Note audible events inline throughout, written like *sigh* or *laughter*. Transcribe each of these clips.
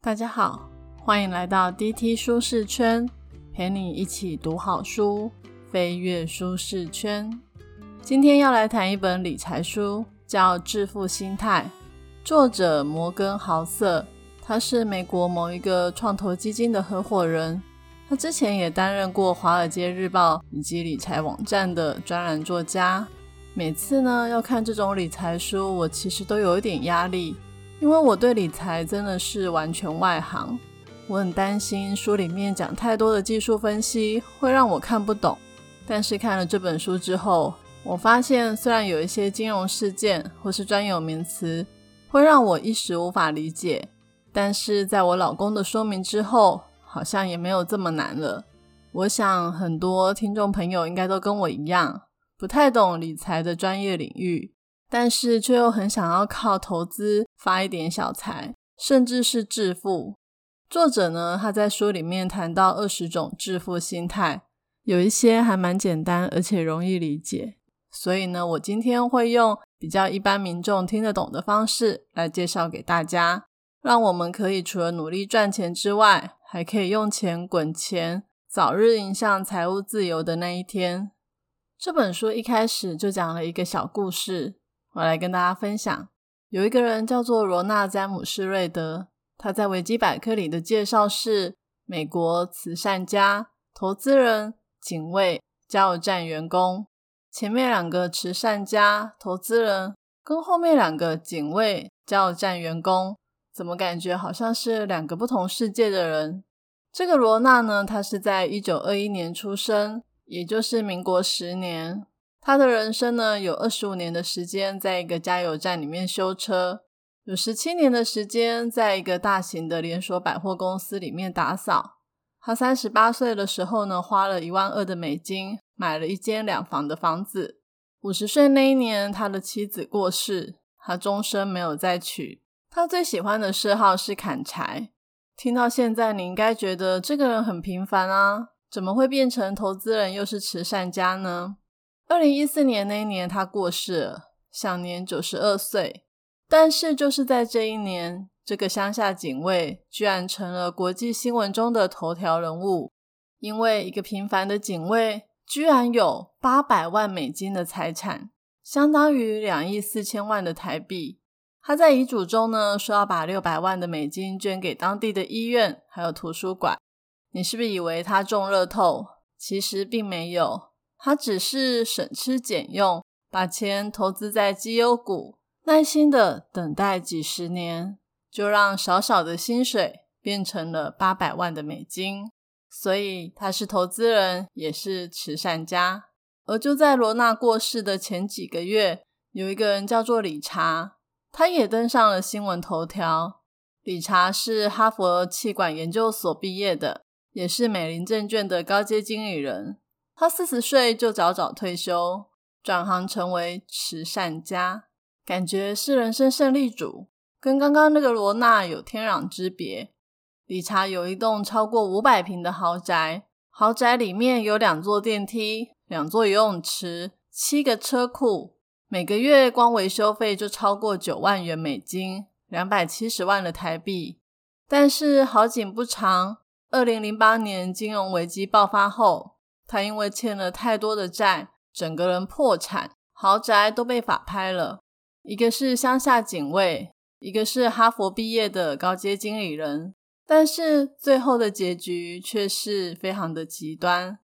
大家好，欢迎来到 DT 舒适圈，陪你一起读好书，飞跃舒适圈。今天要来谈一本理财书，叫《致富心态》，作者摩根豪瑟，他是美国某一个创投基金的合伙人。他之前也担任过《华尔街日报》以及理财网站的专栏作家。每次呢要看这种理财书，我其实都有一点压力。因为我对理财真的是完全外行，我很担心书里面讲太多的技术分析会让我看不懂。但是看了这本书之后，我发现虽然有一些金融事件或是专有名词会让我一时无法理解，但是在我老公的说明之后，好像也没有这么难了。我想很多听众朋友应该都跟我一样，不太懂理财的专业领域。但是却又很想要靠投资发一点小财，甚至是致富。作者呢，他在书里面谈到二十种致富心态，有一些还蛮简单而且容易理解。所以呢，我今天会用比较一般民众听得懂的方式来介绍给大家，让我们可以除了努力赚钱之外，还可以用钱滚钱，早日迎向财务自由的那一天。这本书一开始就讲了一个小故事。我来跟大家分享，有一个人叫做罗纳·詹姆斯·瑞德，他在维基百科里的介绍是美国慈善家、投资人、警卫、加油站员工。前面两个慈善家、投资人跟后面两个警卫、加油站员工，怎么感觉好像是两个不同世界的人？这个罗纳呢，他是在一九二一年出生，也就是民国十年。他的人生呢，有二十五年的时间在一个加油站里面修车，有十七年的时间在一个大型的连锁百货公司里面打扫。他三十八岁的时候呢，花了一万二的美金买了一间两房的房子。五十岁那一年，他的妻子过世，他终身没有再娶。他最喜欢的嗜好是砍柴。听到现在，你应该觉得这个人很平凡啊，怎么会变成投资人又是慈善家呢？二零一四年那一年，他过世了，享年九十二岁。但是，就是在这一年，这个乡下警卫居然成了国际新闻中的头条人物，因为一个平凡的警卫居然有八百万美金的财产，相当于两亿四千万的台币。他在遗嘱中呢，说要把六百万的美金捐给当地的医院还有图书馆。你是不是以为他中乐透？其实并没有。他只是省吃俭用，把钱投资在绩优股，耐心的等待几十年，就让少少的薪水变成了八百万的美金。所以他是投资人，也是慈善家。而就在罗纳过世的前几个月，有一个人叫做理查，他也登上了新闻头条。理查是哈佛气管研究所毕业的，也是美林证券的高阶经理人。他四十岁就早早退休，转行成为慈善家，感觉是人生胜利组，跟刚刚那个罗纳有天壤之别。理查有一栋超过五百平的豪宅，豪宅里面有两座电梯、两座游泳池、七个车库，每个月光维修费就超过九万元美金，两百七十万的台币。但是好景不长，二零零八年金融危机爆发后。他因为欠了太多的债，整个人破产，豪宅都被法拍了。一个是乡下警卫，一个是哈佛毕业的高阶经理人，但是最后的结局却是非常的极端。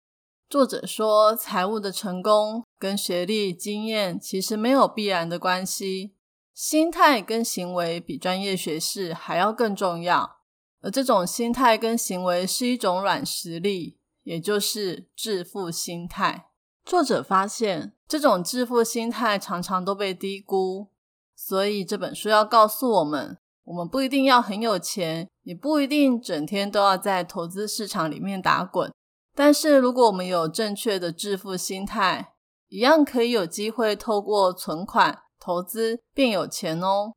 作者说，财务的成功跟学历、经验其实没有必然的关系，心态跟行为比专业学识还要更重要。而这种心态跟行为是一种软实力。也就是致富心态。作者发现，这种致富心态常常都被低估，所以这本书要告诉我们：我们不一定要很有钱，也不一定整天都要在投资市场里面打滚。但是，如果我们有正确的致富心态，一样可以有机会透过存款投资变有钱哦。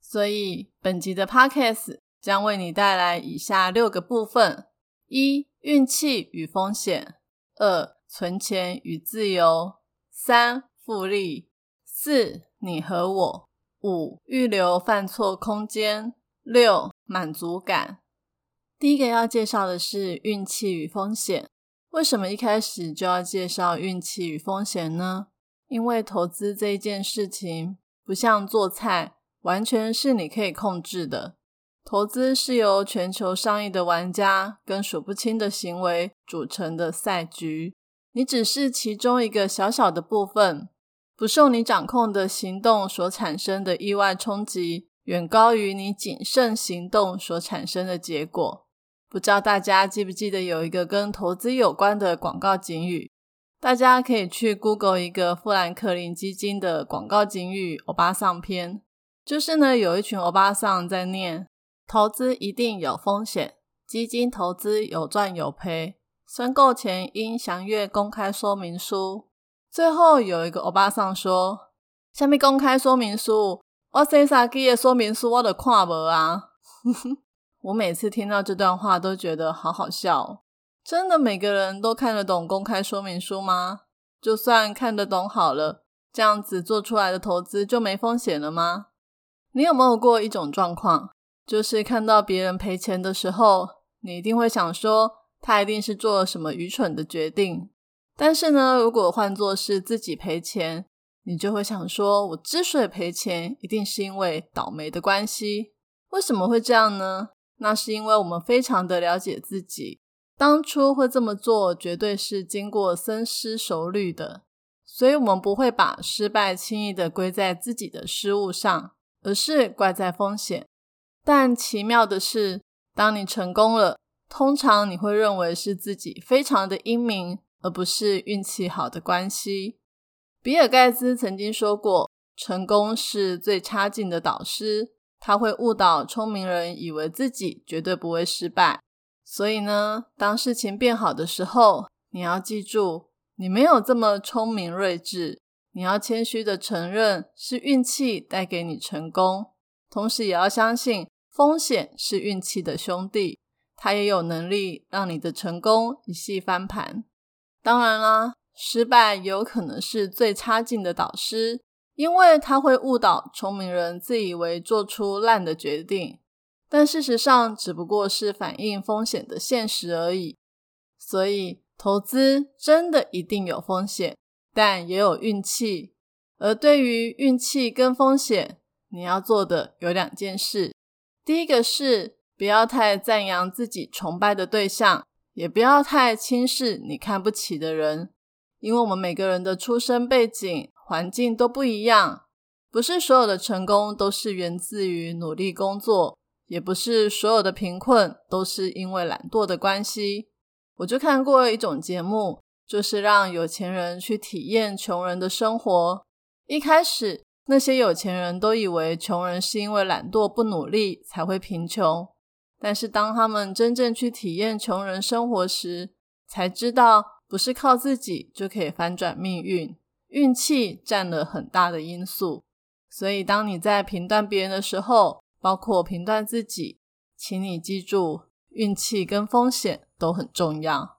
所以，本集的 Podcast 将为你带来以下六个部分：一。运气与风险，二存钱与自由，三复利，四你和我，五预留犯错空间，六、满足感。第一个要介绍的是运气与风险。为什么一开始就要介绍运气与风险呢？因为投资这一件事情不像做菜，完全是你可以控制的。投资是由全球上亿的玩家跟数不清的行为组成的赛局，你只是其中一个小小的部分。不受你掌控的行动所产生的意外冲击，远高于你谨慎行动所产生的结果。不知道大家记不记得有一个跟投资有关的广告警语？大家可以去 Google 一个富兰克林基金的广告警语“欧巴桑篇”，就是呢有一群欧巴桑在念：投资一定有风险，基金投资有赚有赔，申购前应详阅公开说明书。最后有一个欧巴桑说：“下面公开说明书，我写啥记的说明书我都看无啊！” *laughs* 我每次听到这段话都觉得好好笑。真的每个人都看得懂公开说明书吗？就算看得懂好了，这样子做出来的投资就没风险了吗？你有没有过一种状况，就是看到别人赔钱的时候，你一定会想说，他一定是做了什么愚蠢的决定？但是呢，如果换作是自己赔钱，你就会想说：我之所以赔钱，一定是因为倒霉的关系。为什么会这样呢？那是因为我们非常的了解自己，当初会这么做，绝对是经过深思熟虑的。所以，我们不会把失败轻易的归在自己的失误上，而是怪在风险。但奇妙的是，当你成功了，通常你会认为是自己非常的英明。而不是运气好的关系。比尔盖茨曾经说过：“成功是最差劲的导师，他会误导聪明人，以为自己绝对不会失败。”所以呢，当事情变好的时候，你要记住，你没有这么聪明睿智。你要谦虚的承认，是运气带给你成功，同时也要相信，风险是运气的兄弟，他也有能力让你的成功一系翻盘。当然啦，失败有可能是最差劲的导师，因为他会误导聪明人，自以为做出烂的决定，但事实上只不过是反映风险的现实而已。所以，投资真的一定有风险，但也有运气。而对于运气跟风险，你要做的有两件事：第一个是不要太赞扬自己崇拜的对象。也不要太轻视你看不起的人，因为我们每个人的出生背景、环境都不一样，不是所有的成功都是源自于努力工作，也不是所有的贫困都是因为懒惰的关系。我就看过一种节目，就是让有钱人去体验穷人的生活。一开始，那些有钱人都以为穷人是因为懒惰不努力才会贫穷。但是当他们真正去体验穷人生活时，才知道不是靠自己就可以翻转命运，运气占了很大的因素。所以，当你在评断别人的时候，包括评断自己，请你记住，运气跟风险都很重要。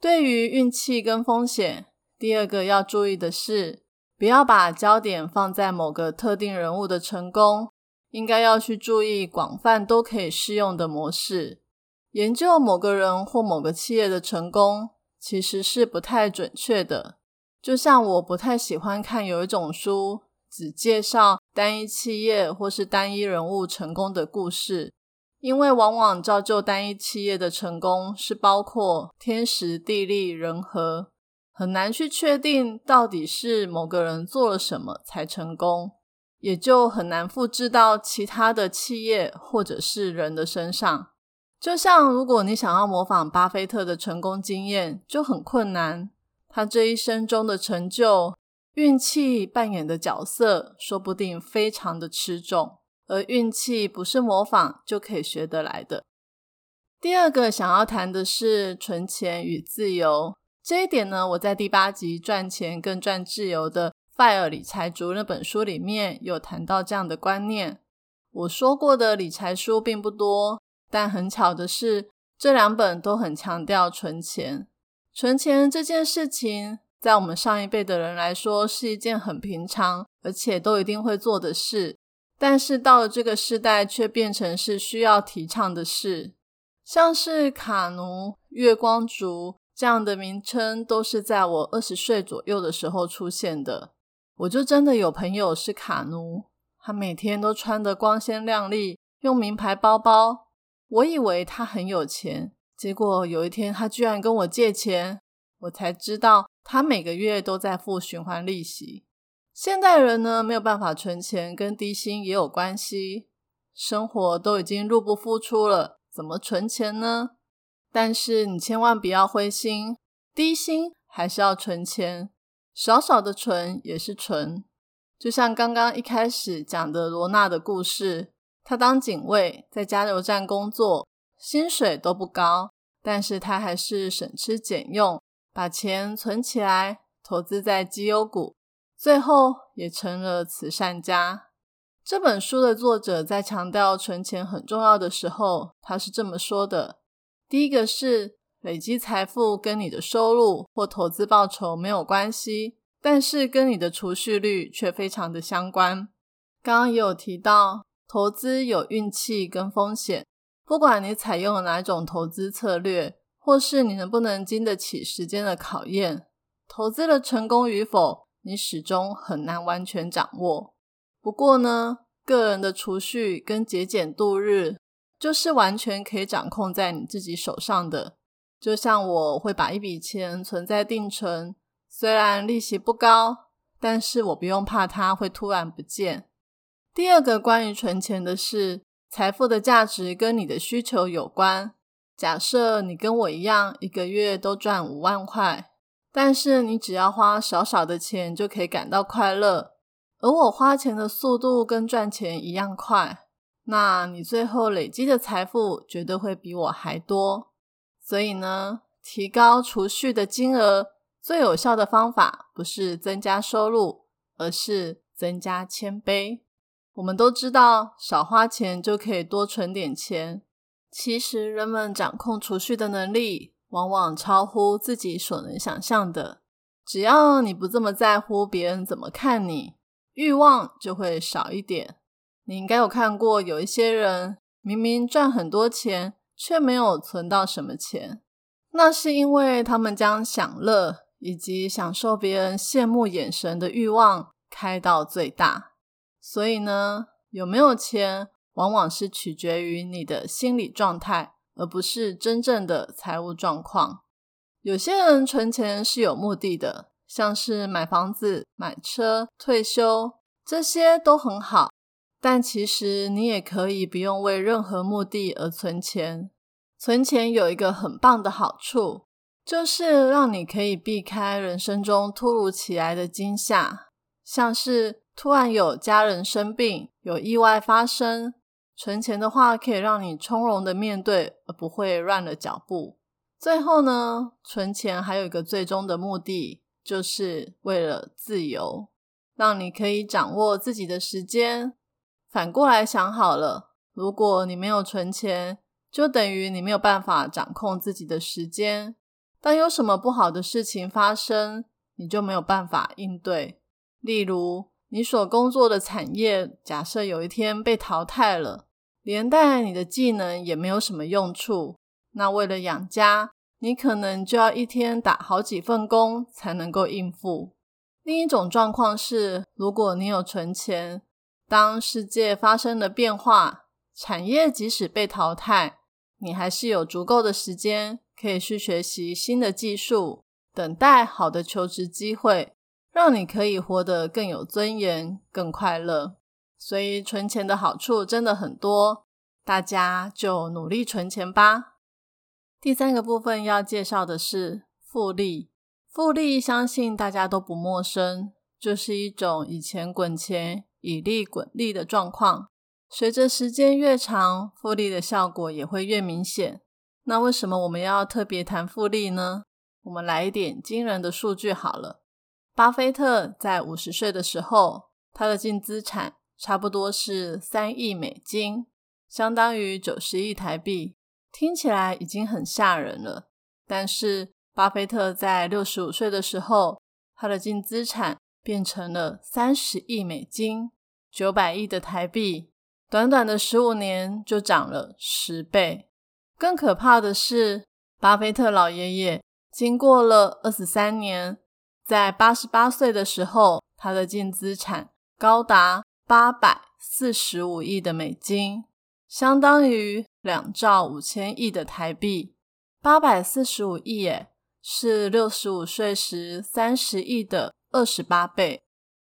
对于运气跟风险，第二个要注意的是，不要把焦点放在某个特定人物的成功。应该要去注意广泛都可以适用的模式。研究某个人或某个企业的成功，其实是不太准确的。就像我不太喜欢看有一种书，只介绍单一企业或是单一人物成功的故事，因为往往造就单一企业的成功是包括天时地利人和，很难去确定到底是某个人做了什么才成功。也就很难复制到其他的企业或者是人的身上。就像如果你想要模仿巴菲特的成功经验，就很困难。他这一生中的成就，运气扮演的角色，说不定非常的吃重。而运气不是模仿就可以学得来的。第二个想要谈的是存钱与自由这一点呢，我在第八集赚钱更赚自由的。《FIRE 理财族》那本书里面有谈到这样的观念。我说过的理财书并不多，但很巧的是，这两本都很强调存钱。存钱这件事情，在我们上一辈的人来说是一件很平常，而且都一定会做的事。但是到了这个时代，却变成是需要提倡的事。像是卡奴、月光族这样的名称，都是在我二十岁左右的时候出现的。我就真的有朋友是卡奴，他每天都穿得光鲜亮丽，用名牌包包。我以为他很有钱，结果有一天他居然跟我借钱，我才知道他每个月都在付循环利息。现代人呢，没有办法存钱，跟低薪也有关系，生活都已经入不敷出了。怎么存钱呢？但是你千万不要灰心，低薪还是要存钱，少少的存也是存。就像刚刚一开始讲的罗娜的故事，她当警卫在加油站工作，薪水都不高，但是她还是省吃俭用，把钱存起来，投资在绩优股，最后也成了慈善家。这本书的作者在强调存钱很重要的时候，他是这么说的：第一个是累积财富跟你的收入或投资报酬没有关系，但是跟你的储蓄率却非常的相关。刚刚也有提到，投资有运气跟风险，不管你采用了哪种投资策略，或是你能不能经得起时间的考验，投资的成功与否，你始终很难完全掌握。不过呢，个人的储蓄跟节俭度日，就是完全可以掌控在你自己手上的。就像我会把一笔钱存在定存，虽然利息不高，但是我不用怕它会突然不见。第二个关于存钱的是，财富的价值跟你的需求有关。假设你跟我一样，一个月都赚五万块，但是你只要花少少的钱就可以感到快乐。而我花钱的速度跟赚钱一样快，那你最后累积的财富绝对会比我还多。所以呢，提高储蓄的金额最有效的方法不是增加收入，而是增加谦卑。我们都知道，少花钱就可以多存点钱。其实，人们掌控储蓄的能力往往超乎自己所能想象的。只要你不这么在乎别人怎么看你。欲望就会少一点。你应该有看过，有一些人明明赚很多钱，却没有存到什么钱。那是因为他们将享乐以及享受别人羡慕眼神的欲望开到最大。所以呢，有没有钱，往往是取决于你的心理状态，而不是真正的财务状况。有些人存钱是有目的的。像是买房子、买车、退休，这些都很好。但其实你也可以不用为任何目的而存钱。存钱有一个很棒的好处，就是让你可以避开人生中突如其来的惊吓，像是突然有家人生病、有意外发生。存钱的话，可以让你从容的面对，而不会乱了脚步。最后呢，存钱还有一个最终的目的。就是为了自由，让你可以掌握自己的时间。反过来想好了，如果你没有存钱，就等于你没有办法掌控自己的时间。当有什么不好的事情发生，你就没有办法应对。例如，你所工作的产业，假设有一天被淘汰了，连带你的技能也没有什么用处。那为了养家，你可能就要一天打好几份工才能够应付。另一种状况是，如果你有存钱，当世界发生了变化，产业即使被淘汰，你还是有足够的时间可以去学习新的技术，等待好的求职机会，让你可以活得更有尊严、更快乐。所以，存钱的好处真的很多，大家就努力存钱吧。第三个部分要介绍的是复利。复利相信大家都不陌生，就是一种以钱滚钱、以利滚利的状况。随着时间越长，复利的效果也会越明显。那为什么我们要特别谈复利呢？我们来一点惊人的数据好了。巴菲特在五十岁的时候，他的净资产差不多是三亿美金，相当于九十亿台币。听起来已经很吓人了，但是巴菲特在六十五岁的时候，他的净资产变成了三十亿美金，九百亿的台币，短短的十五年就涨了十倍。更可怕的是，巴菲特老爷爷经过了二十三年，在八十八岁的时候，他的净资产高达八百四十五亿的美金，相当于两兆五千亿的台币。八百四十五亿，耶，是六十五岁时三十亿的二十八倍。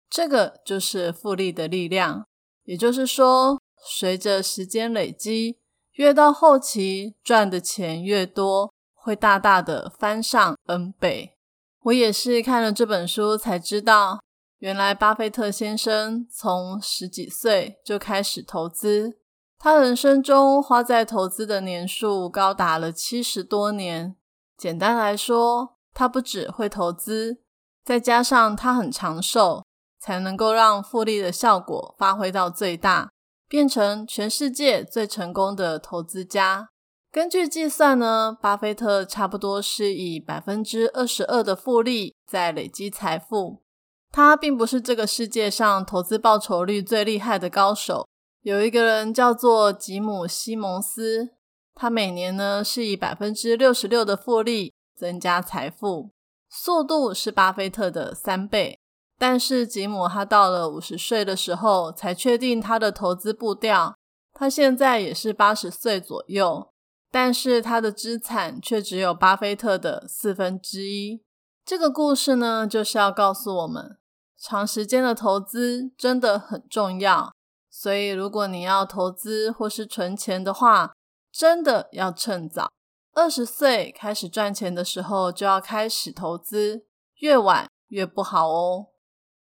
这个就是复利的力量，也就是说，随着时间累积，越到后期赚的钱越多，会大大的翻上 N 倍。我也是看了这本书才知道，原来巴菲特先生从十几岁就开始投资。他人生中花在投资的年数高达了七十多年。简单来说，他不只会投资，再加上他很长寿，才能够让复利的效果发挥到最大，变成全世界最成功的投资家。根据计算呢，巴菲特差不多是以百分之二十二的复利在累积财富。他并不是这个世界上投资报酬率最厉害的高手。有一个人叫做吉姆·西蒙斯，他每年呢是以百分之六十六的复利增加财富，速度是巴菲特的三倍。但是吉姆他到了五十岁的时候才确定他的投资步调，他现在也是八十岁左右，但是他的资产却只有巴菲特的四分之一。这个故事呢，就是要告诉我们，长时间的投资真的很重要。所以，如果你要投资或是存钱的话，真的要趁早。二十岁开始赚钱的时候就要开始投资，越晚越不好哦。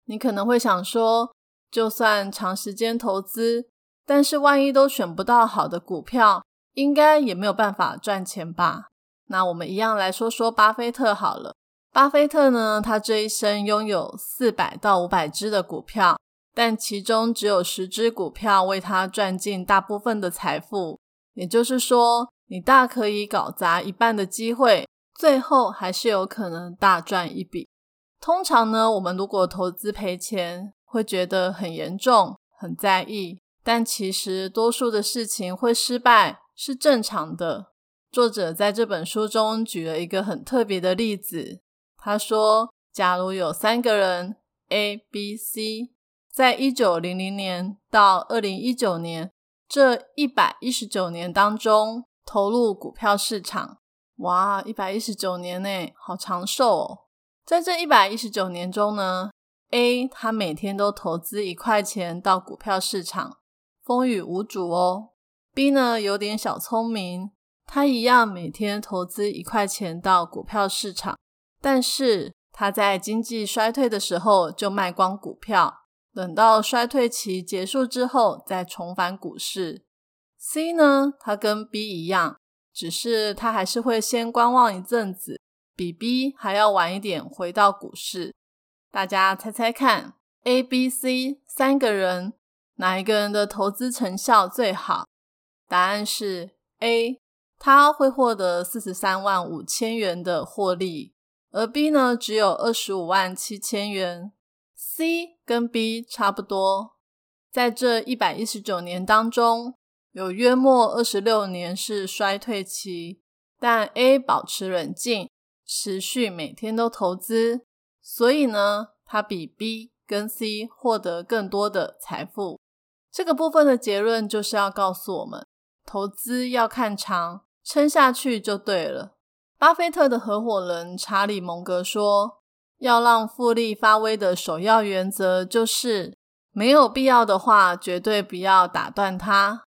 你可能会想说，就算长时间投资，但是万一都选不到好的股票，应该也没有办法赚钱吧？那我们一样来说说巴菲特好了。巴菲特呢，他这一生拥有四百到五百只的股票。但其中只有十只股票为他赚进大部分的财富，也就是说，你大可以搞砸一半的机会，最后还是有可能大赚一笔。通常呢，我们如果投资赔钱，会觉得很严重、很在意，但其实多数的事情会失败是正常的。作者在这本书中举了一个很特别的例子，他说，假如有三个人 A、B、C。在一九零零年到二零一九年这一百一十九年当中，投入股票市场，哇，一百一十九年呢，好长寿哦！在这一百一十九年中呢，A 他每天都投资一块钱到股票市场，风雨无阻哦。B 呢有点小聪明，他一样每天投资一块钱到股票市场，但是他在经济衰退的时候就卖光股票。等到衰退期结束之后，再重返股市。C 呢，它跟 B 一样，只是它还是会先观望一阵子，比 B 还要晚一点回到股市。大家猜猜看，A、B、C 三个人哪一个人的投资成效最好？答案是 A，他会获得四十三万五千元的获利，而 B 呢，只有二十五万七千元。C 跟 B 差不多，在这一百一十九年当中，有约莫二十六年是衰退期，但 A 保持冷静，持续每天都投资，所以呢，他比 B 跟 C 获得更多的财富。这个部分的结论就是要告诉我们，投资要看长，撑下去就对了。巴菲特的合伙人查理·蒙格说。要让复利发威的首要原则就是，没有必要的话，绝对不要打断它。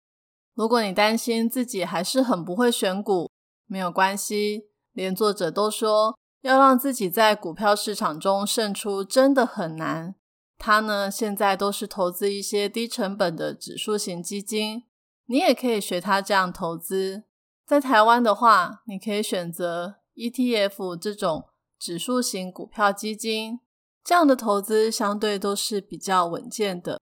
如果你担心自己还是很不会选股，没有关系。连作者都说，要让自己在股票市场中胜出真的很难。他呢，现在都是投资一些低成本的指数型基金，你也可以学他这样投资。在台湾的话，你可以选择 ETF 这种。指数型股票基金这样的投资相对都是比较稳健的。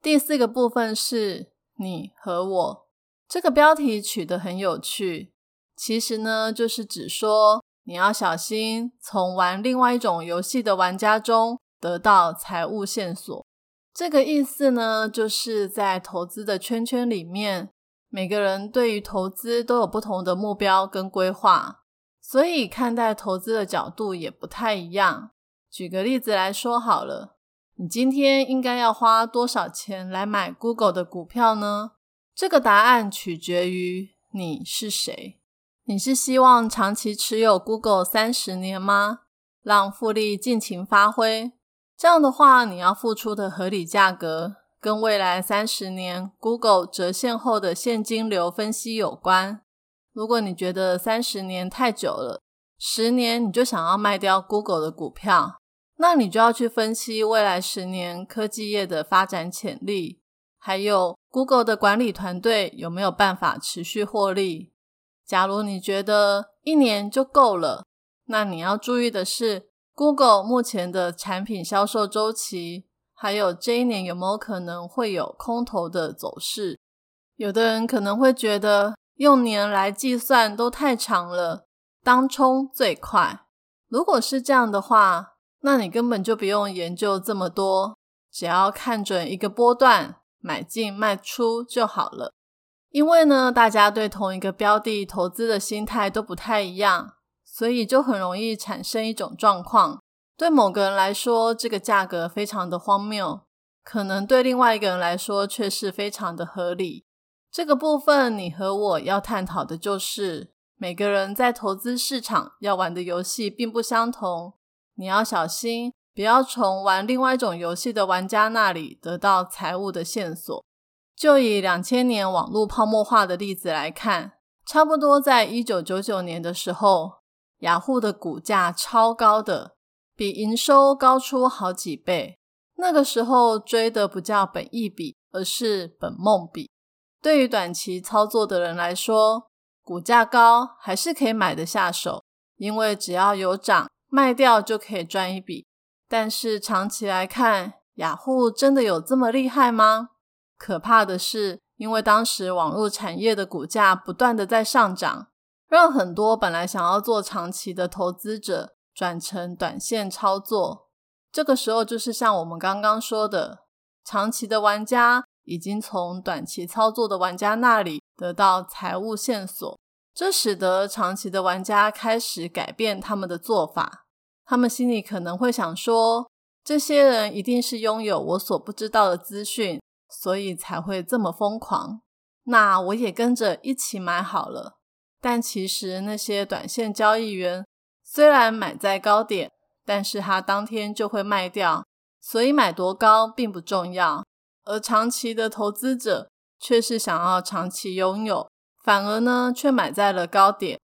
第四个部分是你和我，这个标题取得很有趣。其实呢，就是指说你要小心从玩另外一种游戏的玩家中得到财务线索。这个意思呢，就是在投资的圈圈里面，每个人对于投资都有不同的目标跟规划，所以看待投资的角度也不太一样。举个例子来说好了，你今天应该要花多少钱来买 Google 的股票呢？这个答案取决于你是谁。你是希望长期持有 Google 三十年吗？让复利尽情发挥？这样的话，你要付出的合理价格跟未来三十年 Google 折现后的现金流分析有关。如果你觉得三十年太久了，十年你就想要卖掉 Google 的股票。那你就要去分析未来十年科技业的发展潜力，还有 Google 的管理团队有没有办法持续获利。假如你觉得一年就够了，那你要注意的是 Google 目前的产品销售周期，还有这一年有没有可能会有空头的走势。有的人可能会觉得用年来计算都太长了，当冲最快。如果是这样的话，那你根本就不用研究这么多，只要看准一个波段买进卖出就好了。因为呢，大家对同一个标的投资的心态都不太一样，所以就很容易产生一种状况：对某个人来说，这个价格非常的荒谬，可能对另外一个人来说却是非常的合理。这个部分，你和我要探讨的就是，每个人在投资市场要玩的游戏并不相同。你要小心，不要从玩另外一种游戏的玩家那里得到财务的线索。就以两千年网络泡沫化的例子来看，差不多在一九九九年的时候，雅虎的股价超高的，比营收高出好几倍。那个时候追的不叫本意比，而是本梦比。对于短期操作的人来说，股价高还是可以买得下手，因为只要有涨。卖掉就可以赚一笔，但是长期来看，雅虎真的有这么厉害吗？可怕的是，因为当时网络产业的股价不断的在上涨，让很多本来想要做长期的投资者转成短线操作。这个时候，就是像我们刚刚说的，长期的玩家已经从短期操作的玩家那里得到财务线索，这使得长期的玩家开始改变他们的做法。他们心里可能会想说：“这些人一定是拥有我所不知道的资讯，所以才会这么疯狂。那我也跟着一起买好了。”但其实那些短线交易员虽然买在高点，但是他当天就会卖掉，所以买多高并不重要。而长期的投资者却是想要长期拥有，反而呢却买在了高点。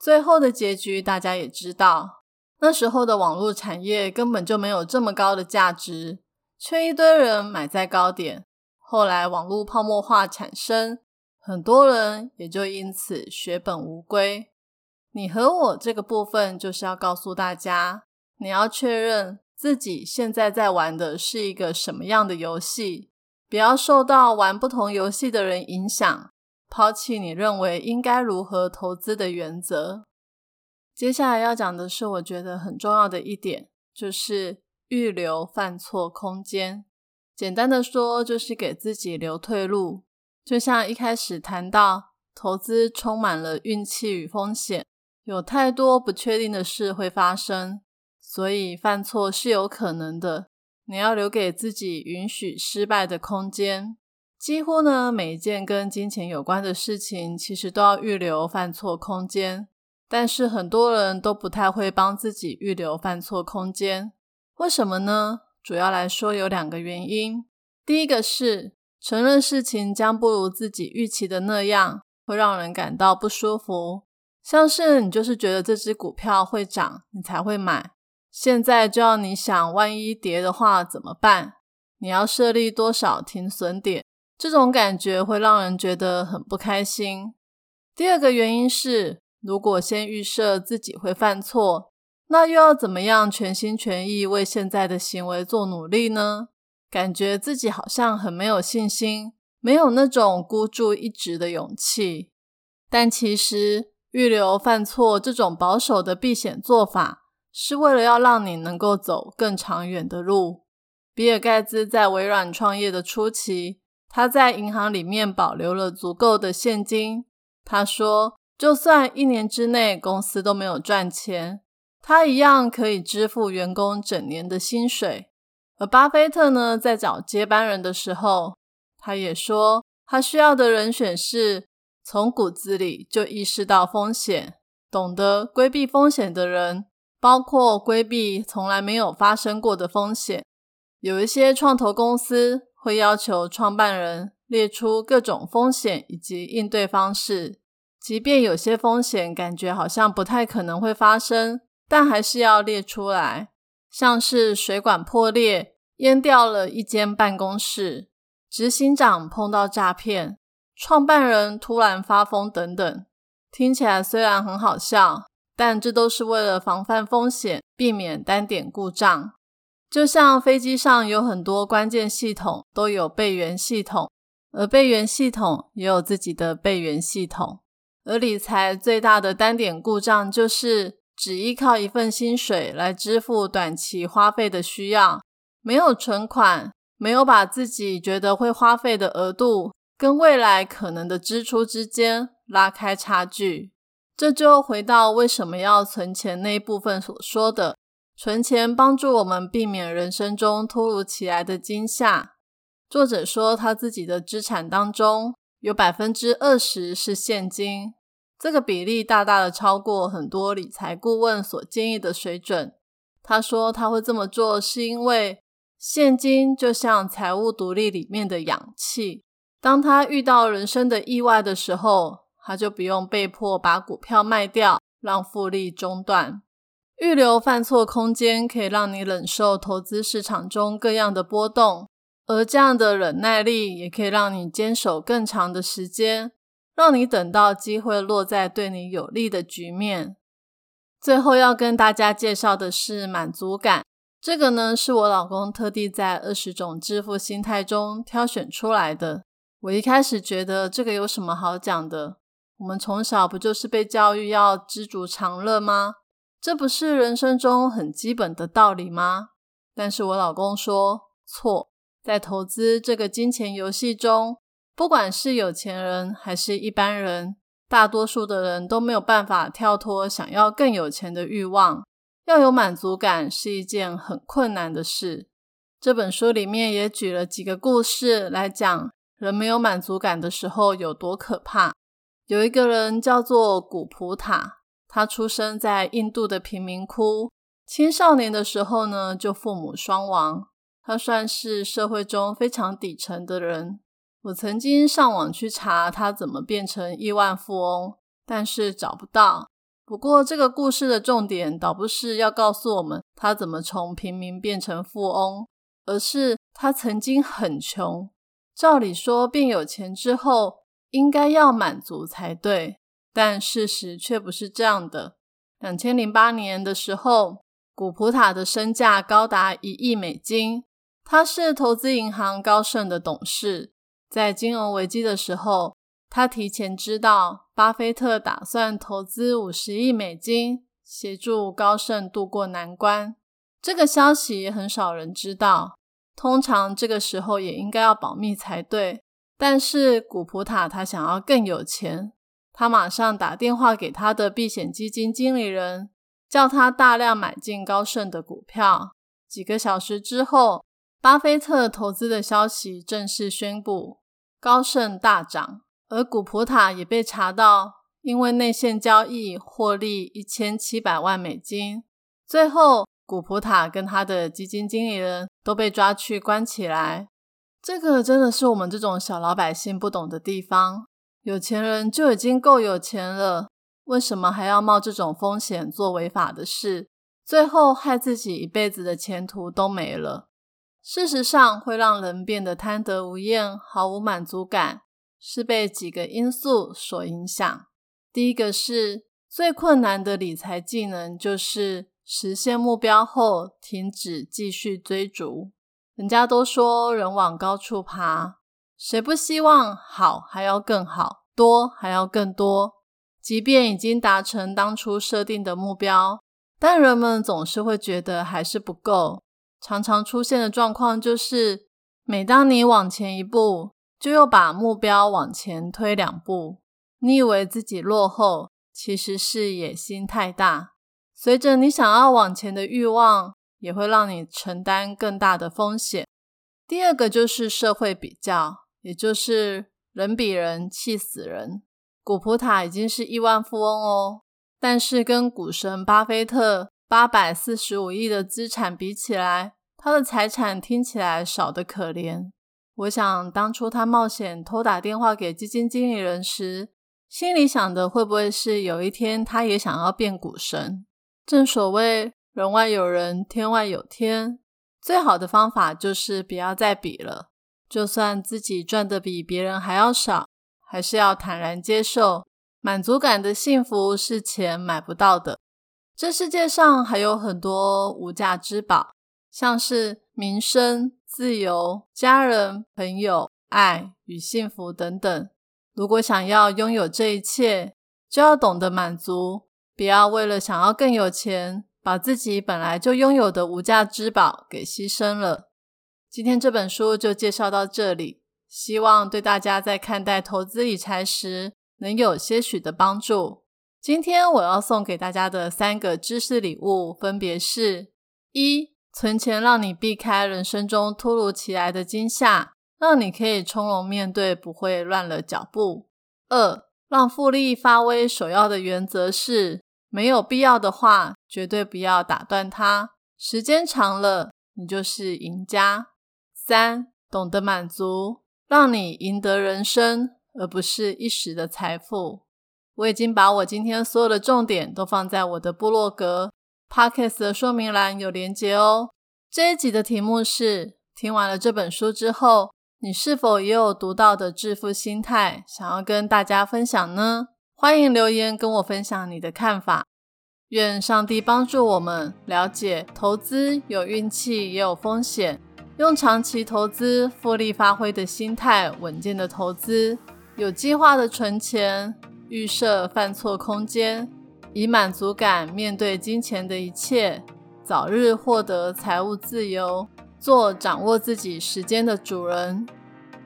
最后的结局大家也知道。那时候的网络产业根本就没有这么高的价值，却一堆人买在高点。后来网络泡沫化产生，很多人也就因此血本无归。你和我这个部分就是要告诉大家，你要确认自己现在在玩的是一个什么样的游戏，不要受到玩不同游戏的人影响，抛弃你认为应该如何投资的原则。接下来要讲的是，我觉得很重要的一点，就是预留犯错空间。简单的说，就是给自己留退路。就像一开始谈到，投资充满了运气与风险，有太多不确定的事会发生，所以犯错是有可能的。你要留给自己允许失败的空间。几乎呢，每一件跟金钱有关的事情，其实都要预留犯错空间。但是很多人都不太会帮自己预留犯错空间，为什么呢？主要来说有两个原因。第一个是承认事情将不如自己预期的那样，会让人感到不舒服。像是你就是觉得这只股票会涨，你才会买，现在就要你想，万一跌的话怎么办？你要设立多少停损点？这种感觉会让人觉得很不开心。第二个原因是。如果先预设自己会犯错，那又要怎么样全心全意为现在的行为做努力呢？感觉自己好像很没有信心，没有那种孤注一掷的勇气。但其实预留犯错这种保守的避险做法，是为了要让你能够走更长远的路。比尔盖茨在微软创业的初期，他在银行里面保留了足够的现金。他说，就算一年之内公司都没有赚钱，他一样可以支付员工整年的薪水。而巴菲特呢，在找接班人的时候，他也说，他需要的人选是从骨子里就意识到风险、懂得规避风险的人，包括规避从来没有发生过的风险。有一些创投公司会要求创办人列出各种风险以及应对方式，即便有些风险感觉好像不太可能会发生，但还是要列出来，像是水管破裂、淹掉了一间办公室。执行长碰到诈骗，创办人突然发疯等等，听起来虽然很好笑，但这都是为了防范风险，避免单点故障。就像飞机上有很多关键系统都有备援系统，而备援系统也有自己的备援系统。而理财最大的单点故障就是只依靠一份薪水来支付短期花费的需要，没有存款。没有把自己觉得会花费的额度跟未来可能的支出之间拉开差距，这就回到为什么要存钱那一部分所说的，存钱帮助我们避免人生中突如其来的惊吓。作者说，他自己的资产当中有百分之二十是现金，这个比例大大的超过很多理财顾问所建议的水准。他说他会这么做是因为。现金就像财务独立里面的氧气，当他遇到人生的意外的时候，他就不用被迫把股票卖掉，让复利中断，预留犯错空间，可以让你忍受投资市场中各样的波动。而这样的忍耐力，也可以让你坚守更长的时间，让你等到机会落在对你有利的局面。最后要跟大家介绍的是满足感。这个呢，是我老公特地在二十种致富心态中挑选出来的。我一开始觉得这个有什么好讲的？我们从小不就是被教育要知足常乐吗？这不是人生中很基本的道理吗？但是我老公说错，在投资这个金钱游戏中，不管是有钱人还是一般人，大多数的人都没有办法跳脱想要更有钱的欲望。要有满足感是一件很困难的事。这本书里面也举了几个故事来讲，人没有满足感的时候有多可怕。有一个人叫做古普塔，他出生在印度的贫民窟，青少年的时候呢就父母双亡，他算是社会中非常底层的人。我曾经上网去查他怎么变成亿万富翁，但是找不到。不过，这个故事的重点倒不是要告诉我们他怎么从平民变成富翁，而是他曾经很穷。照理说，变有钱之后应该要满足才对，但事实却不是这样的。两千零八年的时候，古普塔的身价高达一亿美金，他是投资银行高盛的董事，在金融危机的时候。他提前知道巴菲特打算投资五十亿美金协助高盛渡过难关，这个消息很少人知道。通常这个时候也应该要保密才对。但是古普塔他想要更有钱，他马上打电话给他的避险基金经理人，叫他大量买进高盛的股票。几个小时之后，巴菲特投资的消息正式宣布，高盛大涨。而古普塔也被查到，因为内线交易获利一千七百万美金。最后，古普塔跟他的基金经理人都被抓去关起来。这个真的是我们这种小老百姓不懂的地方。有钱人就已经够有钱了，为什么还要冒这种风险做违法的事？最后害自己一辈子的前途都没了。事实上，会让人变得贪得无厌，毫无满足感。是被几个因素所影响。第一个是最困难的理财技能，就是实现目标后停止继续追逐。人家都说人往高处爬，谁不希望好还要更好，多还要更多？即便已经达成当初设定的目标，但人们总是会觉得还是不够。常常出现的状况就是，每当你往前一步，就又把目标往前推两步。你以为自己落后，其实是野心太大。随着你想要往前的欲望，也会让你承担更大的风险。第二个就是社会比较，也就是人比人气死人。古普塔已经是亿万富翁哦，但是跟股神巴菲特八百四十五亿的资产比起来，他的财产听起来少得可怜。我想当初他冒险偷打电话给基金经理人时，心里想的会不会是有一天他也想要变股神？正所谓人外有人，天外有天，最好的方法就是不要再比了。就算自己赚的比别人还要少，还是要坦然接受。满足感的幸福是钱买不到的。这世界上还有很多无价之宝，像是名声、自由、家人、朋友、爱与幸福等等。如果想要拥有这一切，就要懂得满足，不要为了想要更有钱，把自己本来就拥有的无价之宝给牺牲了。今天这本书就介绍到这里，希望对大家在看待投资理财时能有些许的帮助。今天我要送给大家的三个知识礼物，分别是：一、存钱让你避开人生中突如其来的惊吓。让你可以从容面对，不会乱了脚步。二，让复利发威，首要的原则是，没有必要的话，绝对不要打断它。时间长了，你就是赢家。三，懂得满足，让你赢得人生，而不是一时的财富。我已经把我今天所有的重点都放在我的部落格 Podcast 的说明栏有连结哦。这一集的题目是：听完了这本书之后。你是否也有独到的致富心态，想要跟大家分享呢？欢迎留言跟我分享你的看法。愿上帝帮助我们了解，投资有运气也有风险，用长期投资、复利发挥的心态，稳健的投资，有计划的存钱，预设犯错空间，以满足感面对金钱的一切，早日获得财务自由。做掌握自己时间的主人。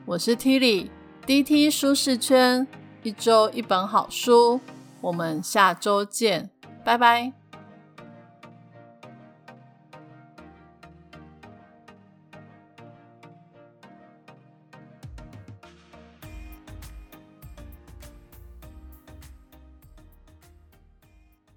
我是 Tilly，DT 舒适圈，一周一本好书。我们下周见，拜拜。